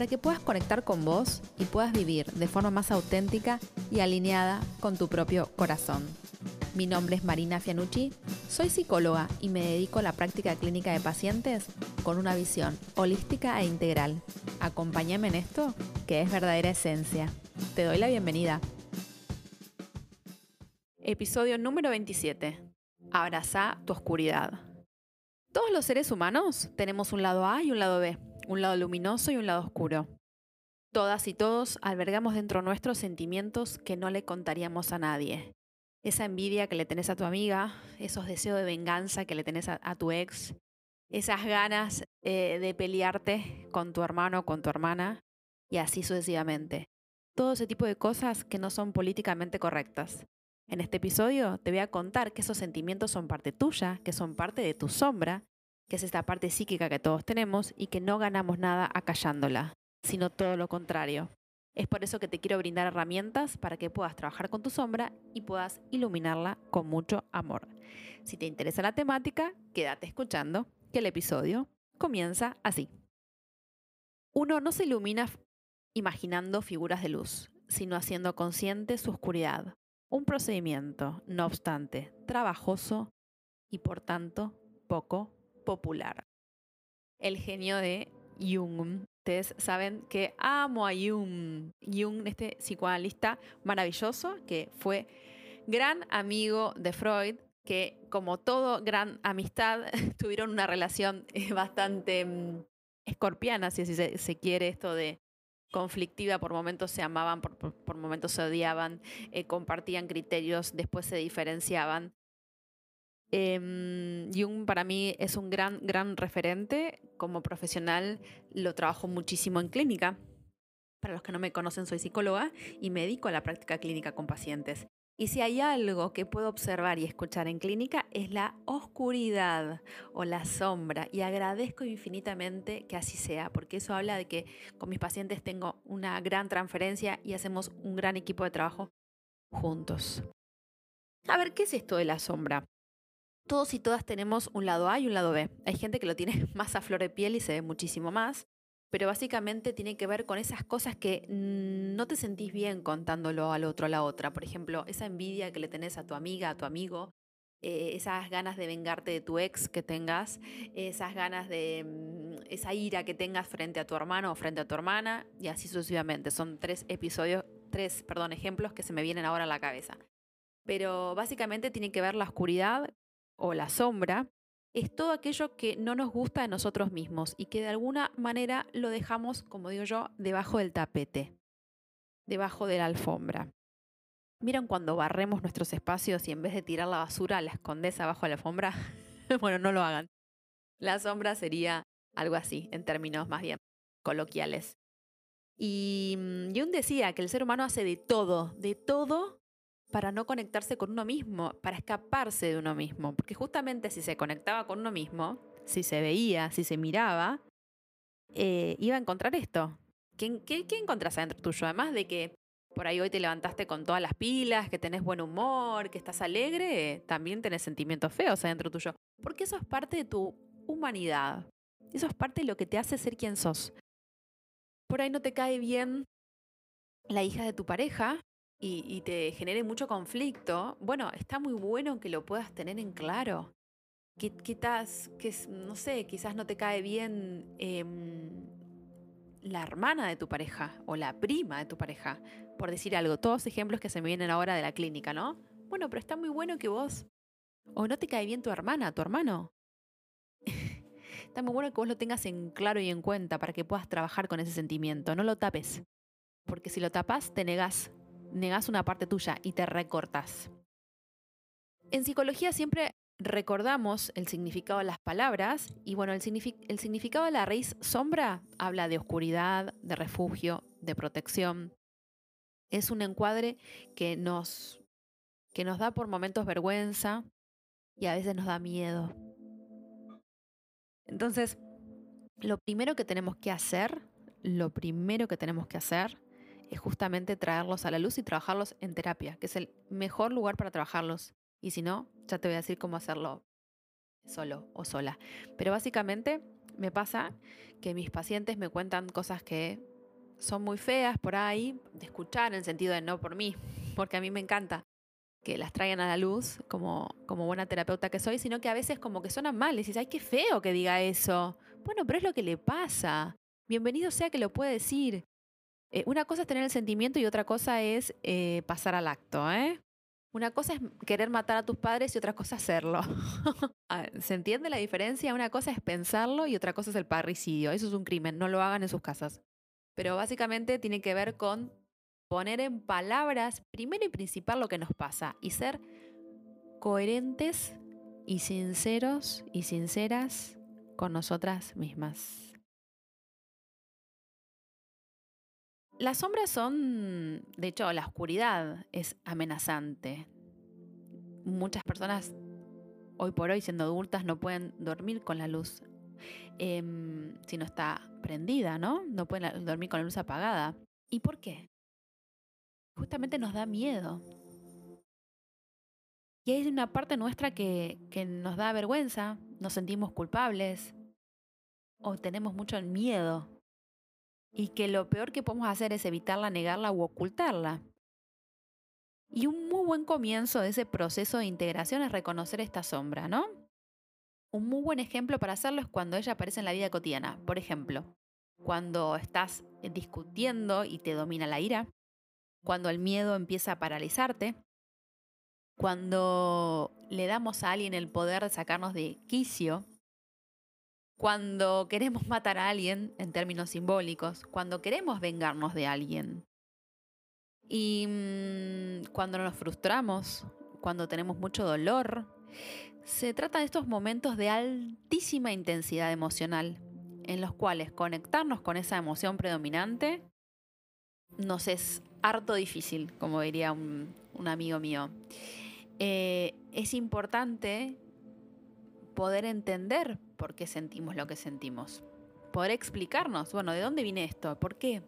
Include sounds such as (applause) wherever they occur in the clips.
para que puedas conectar con vos y puedas vivir de forma más auténtica y alineada con tu propio corazón. Mi nombre es Marina Fianucci, soy psicóloga y me dedico a la práctica clínica de pacientes con una visión holística e integral. Acompáñame en esto, que es verdadera esencia. Te doy la bienvenida. Episodio número 27. Abraza tu oscuridad. Todos los seres humanos tenemos un lado A y un lado B, un lado luminoso y un lado oscuro. Todas y todos albergamos dentro nuestros sentimientos que no le contaríamos a nadie. Esa envidia que le tenés a tu amiga, esos deseos de venganza que le tenés a, tu ex, esas ganas eh, de pelearte con tu hermano o con tu hermana, y así sucesivamente. Todo ese tipo de cosas que no son políticamente correctas. En este episodio te voy a contar que esos sentimientos son parte tuya, que son parte de tu sombra, que es esta parte psíquica que todos tenemos y que no ganamos nada acallándola, sino todo lo contrario. Es por eso que te quiero brindar herramientas para que puedas trabajar con tu sombra y puedas iluminarla con mucho amor. Si te interesa la temática, quédate escuchando, que el episodio comienza así. Uno no se ilumina imaginando figuras de luz, sino haciendo consciente su oscuridad, un procedimiento, no obstante, trabajoso y por tanto poco popular. El genio de Jung. Ustedes saben que amo a Jung. Jung, este psicoanalista maravilloso que fue gran amigo de Freud, que como todo gran amistad (laughs) tuvieron una relación eh, bastante mm, escorpiana, si se quiere, esto de conflictiva, por momentos se amaban, por, momentos se odiaban, eh, compartían criterios, después se diferenciaban. Eh, Jung para mí es un gran, gran referente. Como profesional lo trabajo muchísimo en clínica. Para los que no me conocen, soy psicóloga y me dedico a la práctica clínica con pacientes. Y si hay algo que puedo observar y escuchar en clínica es la oscuridad o la sombra. Y agradezco infinitamente que así sea, porque eso habla de que con mis pacientes tengo una gran transferencia y hacemos un gran equipo de trabajo juntos. A ver, ¿qué es esto de la sombra? Todos y todas tenemos un lado A y un lado B. Hay gente que lo tiene (laughs) más a flor de piel y se ve muchísimo más pero básicamente tiene que ver con esas cosas que no te sentís bien contándolo al otro, a la otra. Por ejemplo, esa envidia que le tenés a tu amiga, a tu amigo, eh, esas ganas de vengarte de tu ex que tengas, esas ganas de mm, esa ira que tengas frente a tu hermano o frente a tu hermana, y así sucesivamente. Son tres episodios, tres, perdón, ejemplos que se me vienen ahora a la cabeza. Pero básicamente tiene que ver la oscuridad o la sombra es todo aquello que no nos gusta de nosotros mismos y que de alguna manera lo dejamos, como digo yo, debajo del tapete, debajo de la alfombra. ¿Miran cuando barremos nuestros espacios y en vez de tirar la basura la escondes abajo de la alfombra? (laughs) bueno, no lo hagan. La sombra sería algo así, en términos más bien coloquiales. Y mm, Jung decía que el ser humano hace de todo, de todo para no conectarse con uno mismo, para escaparse de uno mismo. Porque justamente si se conectaba con uno mismo, si se veía, si se miraba, eh, iba a encontrar esto. ¿Qué, qué, qué encontrás adentro tuyo? Además de que por ahí hoy te levantaste con todas las pilas, que tenés buen humor, que estás alegre, también tenés sentimientos feos adentro tuyo. Porque eso es parte de tu humanidad. Eso es parte de lo que te hace ser quien sos. Por ahí no te cae bien la hija de tu pareja, y, te genere mucho conflicto, bueno, está muy bueno que lo puedas tener en claro. Quizás, que, no sé, quizás no te cae bien em, la hermana de tu pareja o la prima de tu pareja, por decir algo. Todos ejemplos que se me vienen ahora de la clínica, ¿no? Bueno, pero está muy bueno que vos... O no te cae bien tu hermana, tu hermano. (laughs) está muy bueno que vos lo tengas en claro y en cuenta para que puedas trabajar con ese sentimiento. No lo tapes. Porque si lo tapas, te negás negas una parte tuya y te recortas. En psicología siempre recordamos el significado de las palabras y bueno, el, el, significado de la raíz sombra habla de oscuridad, de refugio, de protección. Es un encuadre que nos, que nos da por momentos vergüenza y a veces nos da miedo. Entonces, lo primero que tenemos que hacer, lo primero que tenemos que hacer es justamente traerlos a la luz y trabajarlos en terapia, que es el mejor lugar para trabajarlos. Y si no, ya te voy a decir cómo hacerlo solo o sola. Pero básicamente me pasa que mis pacientes me cuentan cosas que son muy feas por ahí, de escuchar en el sentido de no por mí, (laughs) porque a mí me encanta que las traigan a la luz como, como buena terapeuta que soy, sino que a veces como que suenan mal y dices, ay, qué feo que diga eso. Bueno, pero es lo que le pasa. Bienvenido sea que lo puede decir. Eh, una cosa es tener el sentimiento y otra cosa es eh, pasar al acto, ¿eh? Una cosa es querer matar a tus padres y otra cosa hacerlo. (laughs) Ah, ¿Se entiende la diferencia? Una cosa es pensarlo y otra cosa es el parricidio. Eso es un crimen, no lo hagan en sus casas. Pero básicamente tiene que ver con poner en palabras, primero y principal, lo que nos pasa y ser coherentes y sinceros y sinceras con nosotras mismas. Las sombras son, de hecho, la oscuridad es amenazante. Muchas personas hoy por hoy, siendo adultas, no pueden dormir con la luz em, si no está prendida, ¿no? No pueden dormir con la luz apagada. ¿Y por qué? Justamente nos da miedo. Y hay una parte nuestra que, que nos da vergüenza, nos sentimos culpables o tenemos mucho miedo y que lo peor que podemos hacer es evitarla, negarla u ocultarla. Y un muy buen comienzo de ese proceso de integración es reconocer esta sombra, ¿no? Un muy buen ejemplo para hacerlo es cuando ella aparece en la vida cotidiana. Por ejemplo, cuando estás discutiendo y te domina la ira, cuando el miedo empieza a paralizarte, cuando le damos a alguien el poder de sacarnos de quicio cuando queremos matar a alguien, en términos simbólicos, cuando queremos vengarnos de alguien. Y mm, cuando nos frustramos, cuando tenemos mucho dolor, se trata de estos momentos de altísima intensidad emocional, en los cuales conectarnos con esa emoción predominante nos es harto difícil, como diría un, amigo mío. Eh, es importante poder entender por qué sentimos lo que sentimos. Poder explicarnos, bueno, ¿de dónde viene esto? ¿Por qué?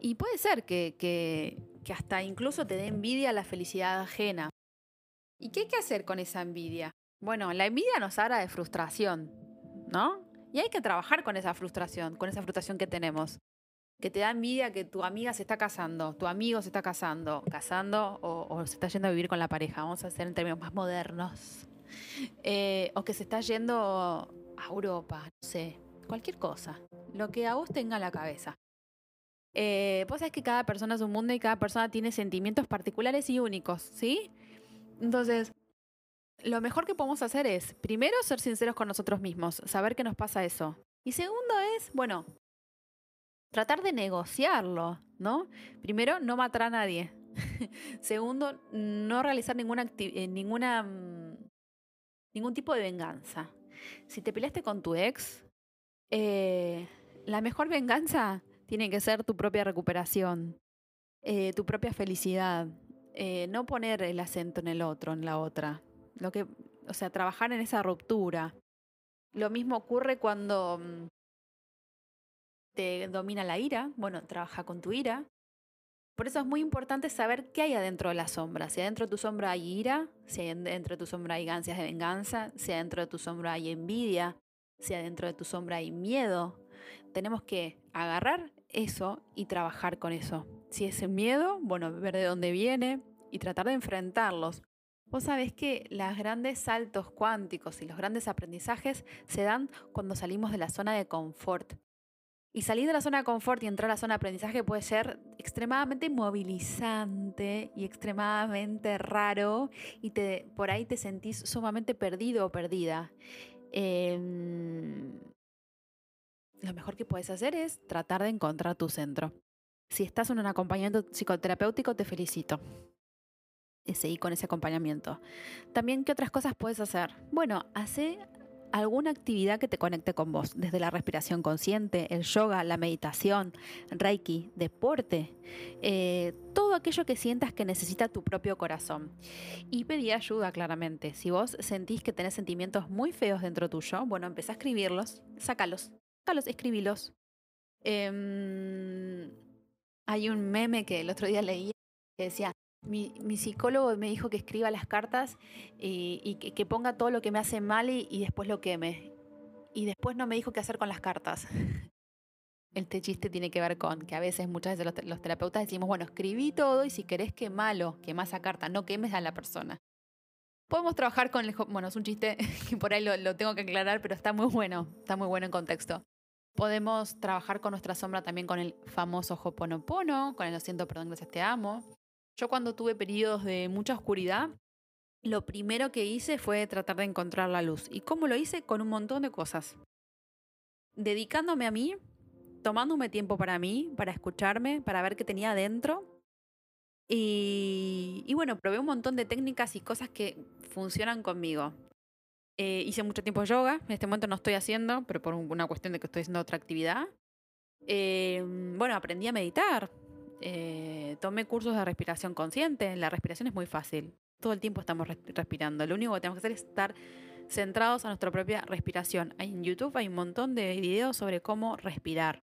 Y puede ser que, que, que hasta incluso te dé envidia la felicidad ajena. ¿Y qué hay que hacer con esa envidia? Bueno, la envidia nos habla de frustración, ¿no? Y hay que trabajar con esa frustración, con esa frustración que tenemos. Que te da envidia que tu amiga se está casando, tu amigo se está casando, casando o, o se está yendo a vivir con la pareja. Vamos a hacer en términos más modernos. (laughs) Eh, o que se está yendo a Europa, no sé, cualquier cosa, lo que a vos tenga en la cabeza. Eh, vos sabés que cada persona es un mundo y cada persona tiene sentimientos particulares y únicos, ¿sí? Entonces, lo mejor que podemos hacer es, primero, ser sinceros con nosotros mismos, saber que nos pasa eso. Y segundo es, bueno, tratar de negociarlo, ¿no? Primero, no matar a nadie. (laughs) segundo, no realizar ninguna, eh, ninguna mm, ningún tipo de venganza. Si te peleaste con tu ex, eh, la mejor venganza tiene que ser tu propia recuperación, eh, tu propia felicidad. Eh, no poner el acento en el otro, en la otra. Lo que, o sea, trabajar en esa ruptura. Lo mismo ocurre cuando mm, te domina la ira. Bueno, trabaja con tu ira. Por eso es muy importante saber qué hay adentro de la sombra. Si adentro de tu sombra hay ira, si adentro de tu sombra hay ansias de venganza, si adentro de tu sombra hay envidia, si adentro de tu sombra hay miedo. Tenemos que agarrar eso y trabajar con eso. Si es miedo, bueno, ver de dónde viene y tratar de enfrentarlos. Vos sabés que los grandes saltos cuánticos y los grandes aprendizajes se dan cuando salimos de la zona de confort, y salir de la zona de confort y entrar a la zona de aprendizaje puede ser extremadamente movilizante y extremadamente raro y te, por ahí te sentís sumamente perdido o perdida. Em, lo mejor que puedes hacer es tratar de encontrar tu centro. Si estás en un acompañamiento psicoterapéutico, te felicito. Seguí con ese acompañamiento. También, ¿qué otras cosas puedes hacer? Bueno, hace alguna actividad que te conecte con vos, desde la respiración consciente, el yoga, la meditación, reiki, deporte, eh, todo aquello que sientas que necesita tu propio corazón. Y pedí ayuda claramente. Si vos sentís que tenés sentimientos muy feos dentro tuyo, bueno, empezá a escribirlos, sácalos, sácalos, escribilos. Em, hay un meme que el otro día leí que decía, mi, psicólogo me dijo que escriba las cartas y, que, ponga todo lo que me hace mal y, después lo queme. Y después no me dijo qué hacer con las cartas. (laughs) Este chiste tiene que ver con que a veces, muchas veces los, terapeutas decimos, bueno, escribí todo y si querés quemalo, quema esa carta, no quemes a la persona. Podemos trabajar con el... Bueno, es un chiste (laughs) que por ahí lo, lo tengo que aclarar, pero está muy bueno, está muy bueno en contexto. Podemos trabajar con nuestra sombra también con el famoso Hoponopono, con el lo siento, perdón, gracias, te amo. Yo cuando tuve periodos de mucha oscuridad, lo primero que hice fue tratar de encontrar la luz. ¿Y cómo lo hice? Con un montón de cosas. Dedicándome a mí, tomándome tiempo para mí, para escucharme, para ver qué tenía adentro. Y, bueno, probé un montón de técnicas y cosas que funcionan conmigo. Eh, hice mucho tiempo yoga, en este momento no estoy haciendo, pero por una cuestión de que estoy haciendo otra actividad. Eh, bueno, aprendí a meditar, eh, tomé cursos de respiración consciente. La respiración es muy fácil. Todo el tiempo estamos respirando. Lo único que tenemos que hacer es estar centrados a nuestra propia respiración. En YouTube hay un montón de videos sobre cómo respirar.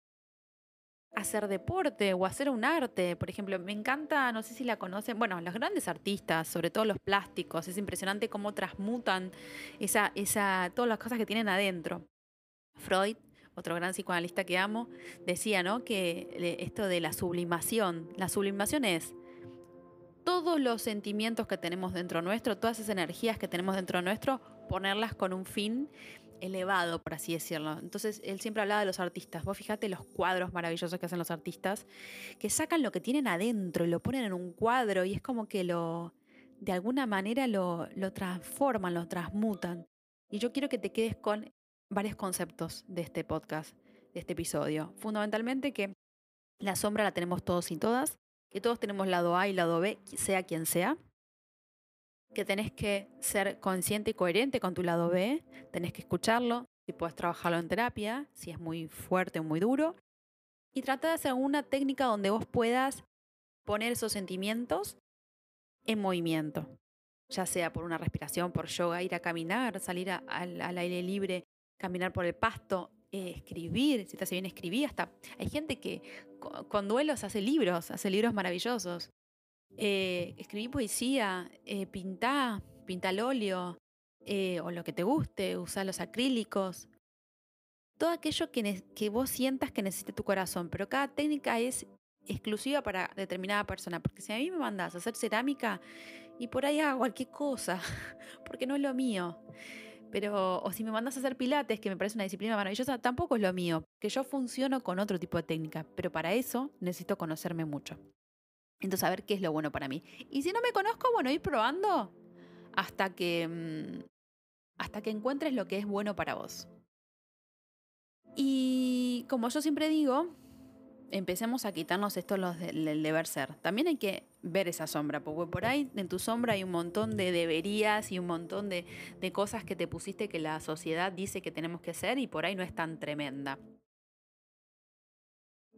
Hacer deporte o hacer un arte, por ejemplo, me encanta, no sé si la conocen, bueno, los grandes artistas, sobre todo los plásticos, es impresionante cómo transmutan esa, esa, todas las cosas que tienen adentro. Freud otro gran psicoanalista que amo, decía, ¿no? Que esto de la sublimación, la sublimación es todos los sentimientos que tenemos dentro nuestro, todas esas energías que tenemos dentro nuestro, ponerlas con un fin elevado, por así decirlo. Entonces, él siempre hablaba de los artistas. Vos fíjate los cuadros maravillosos que hacen los artistas, que sacan lo que tienen adentro y lo ponen en un cuadro y es como que lo, de alguna manera lo, lo transforman, lo transmutan. Y yo quiero que te quedes con varios conceptos de este podcast, de este episodio. Fundamentalmente que la sombra la tenemos todos y todas, que todos tenemos lado A y lado B, sea quien sea, que tenés que ser consciente y coherente con tu lado B, tenés que escucharlo, si puedes trabajarlo en terapia, si es muy fuerte o muy duro, y trata de hacer una técnica donde vos puedas poner esos sentimientos en movimiento, ya sea por una respiración, por yoga, ir a caminar, salir al aire libre, caminar por el pasto, eh, escribir, si te hace bien escribir, hasta hay gente que con, duelos hace libros, hace libros maravillosos. Eh, escribí poesía, eh, pintá, pinta al óleo, eh, o lo que te guste, usa los acrílicos. Todo aquello que, que vos sientas que necesite tu corazón, pero cada técnica es exclusiva para determinada persona, porque si a mí me mandas a hacer cerámica y por ahí hago cualquier cosa, (laughs) porque no es lo mío. Pero, o si me mandas a hacer pilates, que me parece una disciplina maravillosa, tampoco es lo mío, que yo funciono con otro tipo de técnica, pero para eso necesito conocerme mucho. Entonces, a ver qué es lo bueno para mí. Y si no me conozco, bueno, ir probando hasta que, mm, hasta que encuentres lo que es bueno para vos. Y como yo siempre digo, empecemos a quitarnos esto los del deber ser. También hay que ver esa sombra, porque por ahí en tu sombra hay un montón de deberías y un montón de, de cosas que te pusiste que la sociedad dice que tenemos que hacer y por ahí no es tan tremenda.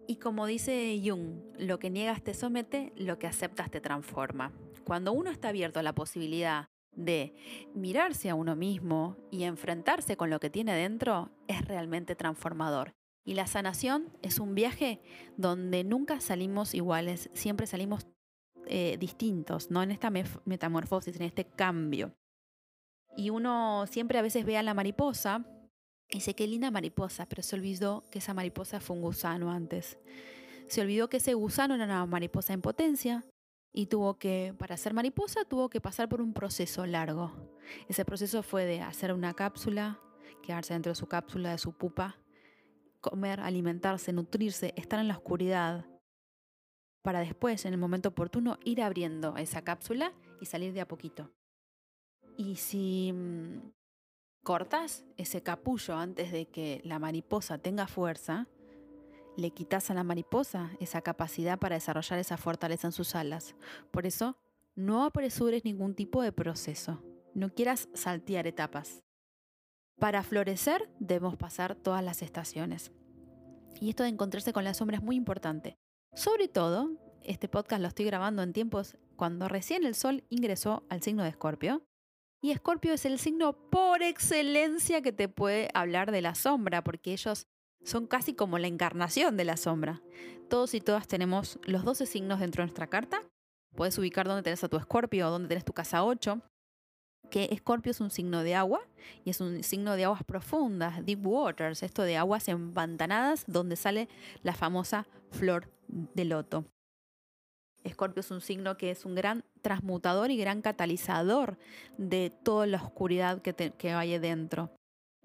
Y como dice Jung, lo que niegas te somete, lo que aceptas te transforma. Cuando uno está abierto a la posibilidad de mirarse a uno mismo y enfrentarse con lo que tiene dentro, es realmente transformador. Y la sanación es un viaje donde nunca salimos iguales, siempre salimos eh, distintos, ¿no? En esta metamorfosis, en este cambio. Y uno siempre a veces ve a la mariposa y dice, qué linda mariposa, pero se olvidó que esa mariposa fue un gusano antes. Se olvidó que ese gusano era una mariposa en potencia y tuvo que, para ser mariposa, tuvo que pasar por un proceso largo. Ese proceso fue de hacer una cápsula, quedarse dentro de su cápsula, de su pupa, comer, alimentarse, nutrirse, estar en la oscuridad, para después, en el momento oportuno, ir abriendo esa cápsula y salir de a poquito. Y si mm, cortas ese capullo antes de que la mariposa tenga fuerza, le quitas a la mariposa esa capacidad para desarrollar esa fortaleza en sus alas. Por eso, no apresures ningún tipo de proceso. No quieras saltear etapas. Para florecer debemos pasar todas las estaciones. Y esto de encontrarse con la sombra es muy importante. Sobre todo, este podcast lo estoy grabando en tiempos cuando recién el Sol ingresó al signo de Escorpio. Y Escorpio es el signo por excelencia que te puede hablar de la sombra, porque ellos son casi como la encarnación de la sombra. Todos y todas tenemos los 12 signos dentro de nuestra carta. Puedes ubicar dónde tenés a tu Escorpio dónde tenés tu casa 8 que Escorpio es un signo de agua y es un signo de aguas profundas, deep waters, esto de aguas empantanadas donde sale la famosa flor de loto. Escorpio es un signo que es un gran transmutador y gran catalizador de toda la oscuridad que, hay dentro.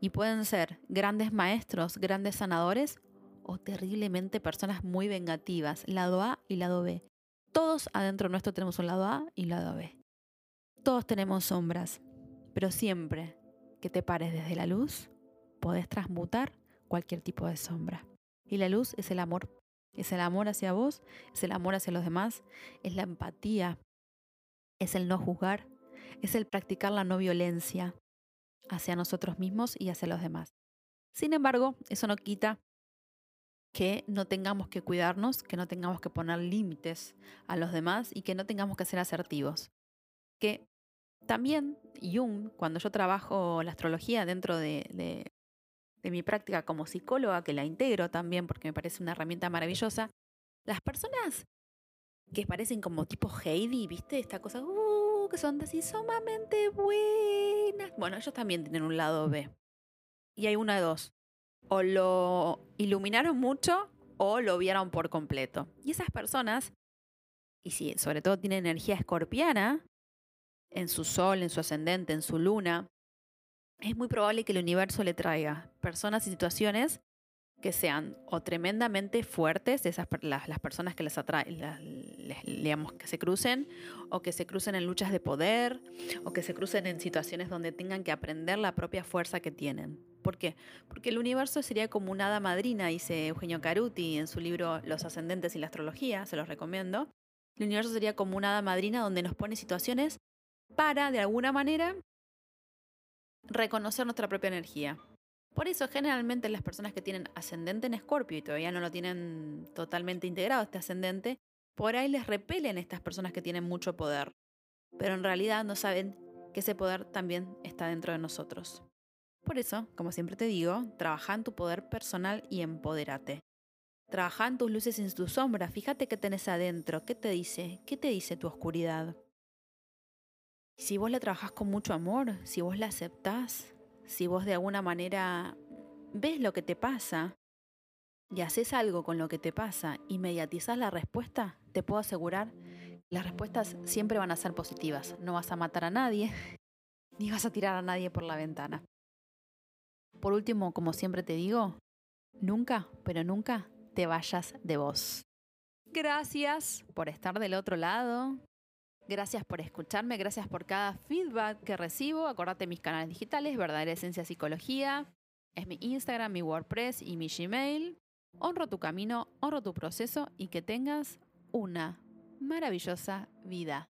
Y pueden ser grandes maestros, grandes sanadores o terriblemente personas muy vengativas, lado A y lado B. Todos adentro nuestro tenemos un lado A y lado B. Todos tenemos sombras, pero siempre que te pares desde la luz, podés transmutar cualquier tipo de sombra. Y la luz es el amor. Es el amor hacia vos, es el amor hacia los demás, es la empatía, es el no juzgar, es el practicar la no violencia hacia nosotros mismos y hacia los demás. Sin embargo, eso no quita que no tengamos que cuidarnos, que no tengamos que poner límites a los demás y que no tengamos que ser asertivos. Que también Jung, cuando yo trabajo la astrología dentro de, mi práctica como psicóloga, que la integro también porque me parece una herramienta maravillosa, las personas que parecen como tipo Heidi, ¿viste? Esta cosa, uh, que son así sumamente buenas. Bueno, ellos también tienen un lado B. Y hay una de dos. O lo iluminaron mucho o lo vieron por completo. Y esas personas, y si sobre todo tienen energía escorpiana, en su sol, en su ascendente, en su luna, es muy probable que el universo le traiga personas y situaciones que sean o tremendamente fuertes, esas, las, personas que les atraen, digamos, que se crucen, o que se crucen en luchas de poder, o que se crucen en situaciones donde tengan que aprender la propia fuerza que tienen. ¿Por qué? Porque el universo sería como una hada madrina, dice Eugenio Caruti en su libro Los ascendentes y la astrología, se los recomiendo. El universo sería como una hada madrina donde nos pone situaciones para, de alguna manera, reconocer nuestra propia energía. Por eso, generalmente las personas que tienen ascendente en Escorpio y todavía no lo tienen totalmente integrado este ascendente, por ahí les repelen estas personas que tienen mucho poder. Pero en realidad no saben que ese poder también está dentro de nosotros. Por eso, como siempre te digo, trabaja en tu poder personal y empodérate. Trabaja en tus luces y en tus sombras. Fíjate qué tenés adentro. ¿Qué te dice? ¿Qué te dice tu oscuridad? Si vos la trabajás con mucho amor, si vos la aceptás, si vos de alguna manera ves lo que te pasa y haces algo con lo que te pasa, inmediatizás la respuesta, te puedo asegurar, las respuestas siempre van a ser positivas. No vas a matar a nadie, (laughs) ni vas a tirar a nadie por la ventana. Por último, como siempre te digo, nunca, pero nunca te vayas de vos. Gracias por estar del otro lado. Gracias por escucharme, gracias por cada feedback que recibo. Acordate mis canales digitales, Verdadera Esencia Psicología. Es mi Instagram, mi WordPress y mi Gmail. Honro tu camino, honro tu proceso y que tengas una maravillosa vida.